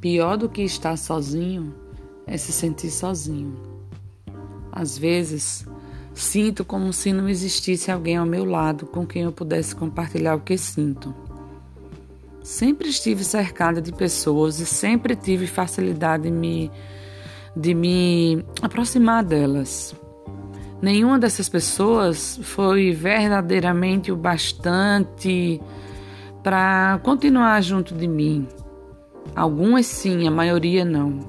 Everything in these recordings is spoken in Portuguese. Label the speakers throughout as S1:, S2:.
S1: Pior do que estar sozinho é se sentir sozinho. Às vezes, sinto como se não existisse alguém ao meu lado com quem eu pudesse compartilhar o que sinto. Sempre estive cercada de pessoas e sempre tive facilidade de me, de me aproximar delas. Nenhuma dessas pessoas foi verdadeiramente o bastante para continuar junto de mim. Algumas sim, a maioria não.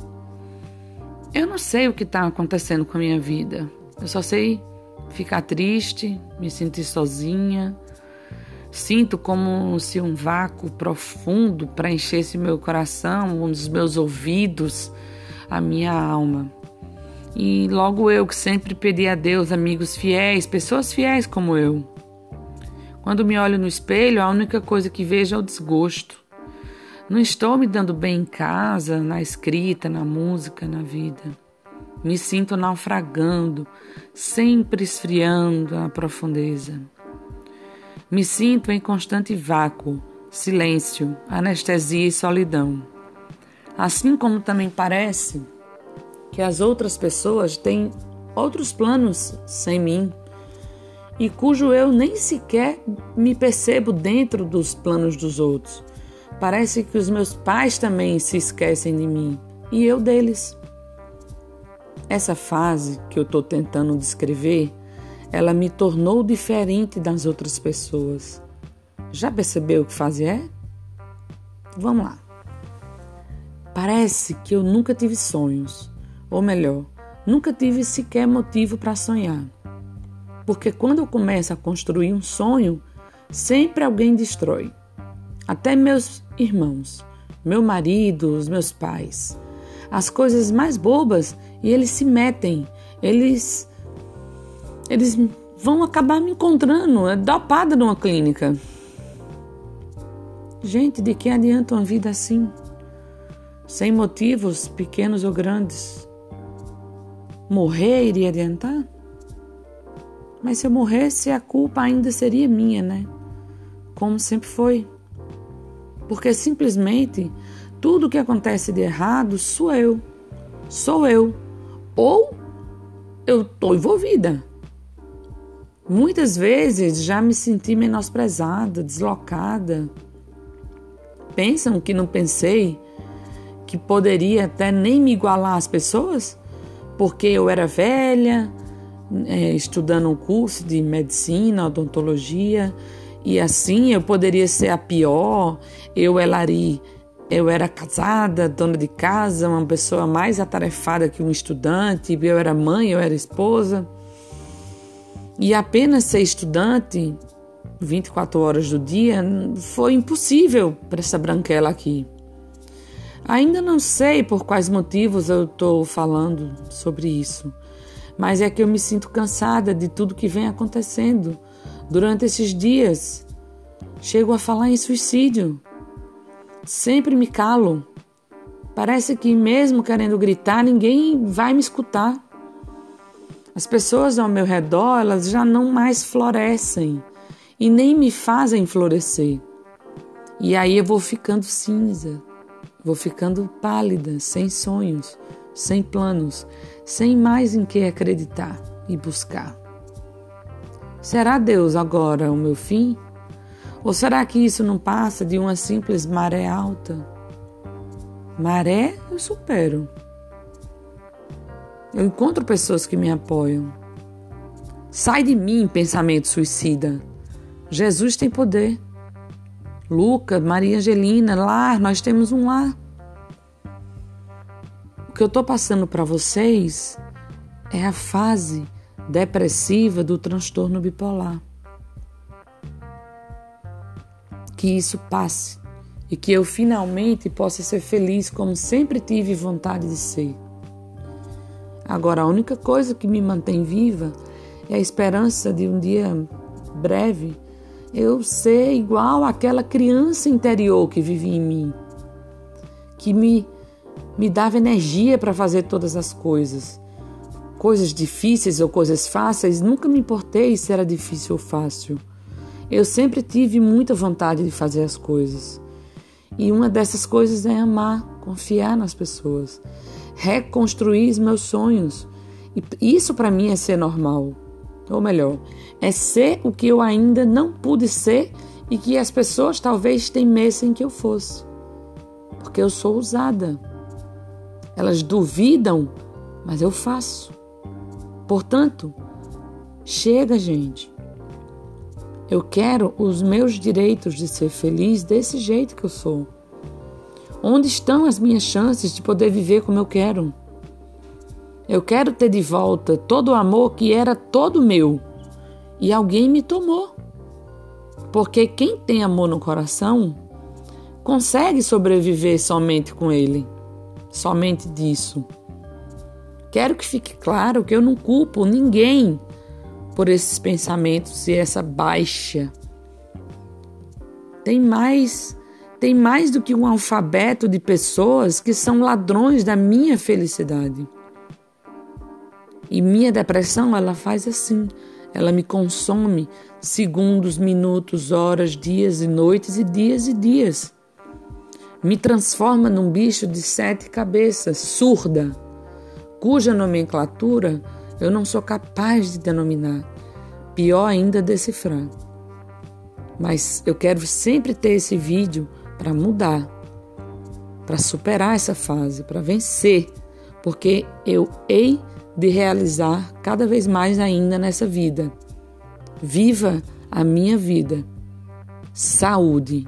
S1: Eu não sei o que está acontecendo com a minha vida. Eu só sei ficar triste, me sentir sozinha. Sinto como se um vácuo profundo preenchesse meu coração, um dos meus ouvidos, a minha alma. E logo eu que sempre pedi a Deus amigos fiéis, pessoas fiéis como eu. Quando me olho no espelho, a única coisa que vejo é o desgosto. Não estou me dando bem em casa, na escrita, na música, na vida. Me sinto naufragando, sempre esfriando na profundeza. Me sinto em constante vácuo, silêncio, anestesia e solidão. Assim como também parece que as outras pessoas têm outros planos sem mim e cujo eu nem sequer me percebo dentro dos planos dos outros. Parece que os meus pais também se esquecem de mim e eu deles. Essa fase que eu estou tentando descrever, ela me tornou diferente das outras pessoas. Já percebeu que fase é? Vamos lá. Parece que eu nunca tive sonhos. Ou melhor, nunca tive sequer motivo para sonhar. Porque quando eu começo a construir um sonho, sempre alguém destrói. Até meus irmãos, meu marido, os meus pais. As coisas mais bobas e eles se metem. Eles eles vão acabar me encontrando, é dopada numa clínica. Gente, de que adianta uma vida assim? Sem motivos, pequenos ou grandes morrer iria adiantar? Mas se eu morresse, a culpa ainda seria minha, né? Como sempre foi. Porque simplesmente tudo que acontece de errado sou eu. Sou eu. Ou eu estou envolvida. Muitas vezes já me senti menosprezada, deslocada. Pensam que não pensei que poderia até nem me igualar às pessoas? porque eu era velha, é, estudando um curso de medicina, odontologia, e assim eu poderia ser a pior. Eu, Elari, eu era casada, dona de casa, uma pessoa mais atarefada que um estudante, eu era mãe, eu era esposa. E apenas ser estudante 24 horas do dia foi impossível para essa branquela aqui. Ainda não sei por quais motivos eu estou falando sobre isso, mas é que eu me sinto cansada de tudo que vem acontecendo durante esses dias. Chego a falar em suicídio. Sempre me calo. Parece que, mesmo querendo gritar, ninguém vai me escutar. As pessoas ao meu redor, elas já não mais florescem e nem me fazem florescer. E aí eu vou ficando cinza Vou ficando pálida, sem sonhos, sem planos, sem mais em que acreditar e buscar. Será Deus agora o meu fim? Ou será que isso não passa de uma simples maré alta? Maré eu supero. Eu encontro pessoas que me apoiam. Sai de mim, pensamento suicida. Jesus tem poder. Luca, Maria Angelina, lar, nós temos um lar. O que eu estou passando para vocês é a fase depressiva do transtorno bipolar. Que isso passe e que eu finalmente possa ser feliz como sempre tive vontade de ser. Agora, a única coisa que me mantém viva é a esperança de um dia breve eu ser igual àquela criança interior que vivia em mim, que me, me dava energia para fazer todas as coisas. Coisas difíceis ou coisas fáceis, nunca me importei se era difícil ou fácil. Eu sempre tive muita vontade de fazer as coisas. E uma dessas coisas é amar, confiar nas pessoas, reconstruir os meus sonhos. E isso para mim é ser normal. Ou melhor, é ser o que eu ainda não pude ser e que as pessoas talvez temessem que eu fosse. Porque eu sou usada. Elas duvidam, mas eu faço. Portanto, chega, gente. Eu quero os meus direitos de ser feliz desse jeito que eu sou. Onde estão as minhas chances de poder viver como eu quero? Eu quero ter de volta todo o amor que era todo meu e alguém me tomou. Porque quem tem amor no coração consegue sobreviver somente com ele, somente disso. Quero que fique claro que eu não culpo ninguém por esses pensamentos e essa baixa. Tem mais, tem mais do que um alfabeto de pessoas que são ladrões da minha felicidade. E minha depressão, ela faz assim, ela me consome segundos, minutos, horas, dias e noites e dias e dias. Me transforma num bicho de sete cabeças, surda, cuja nomenclatura eu não sou capaz de denominar, pior ainda decifrar. Mas eu quero sempre ter esse vídeo para mudar, para superar essa fase, para vencer, porque eu hei de realizar cada vez mais ainda nessa vida. Viva a minha vida. Saúde.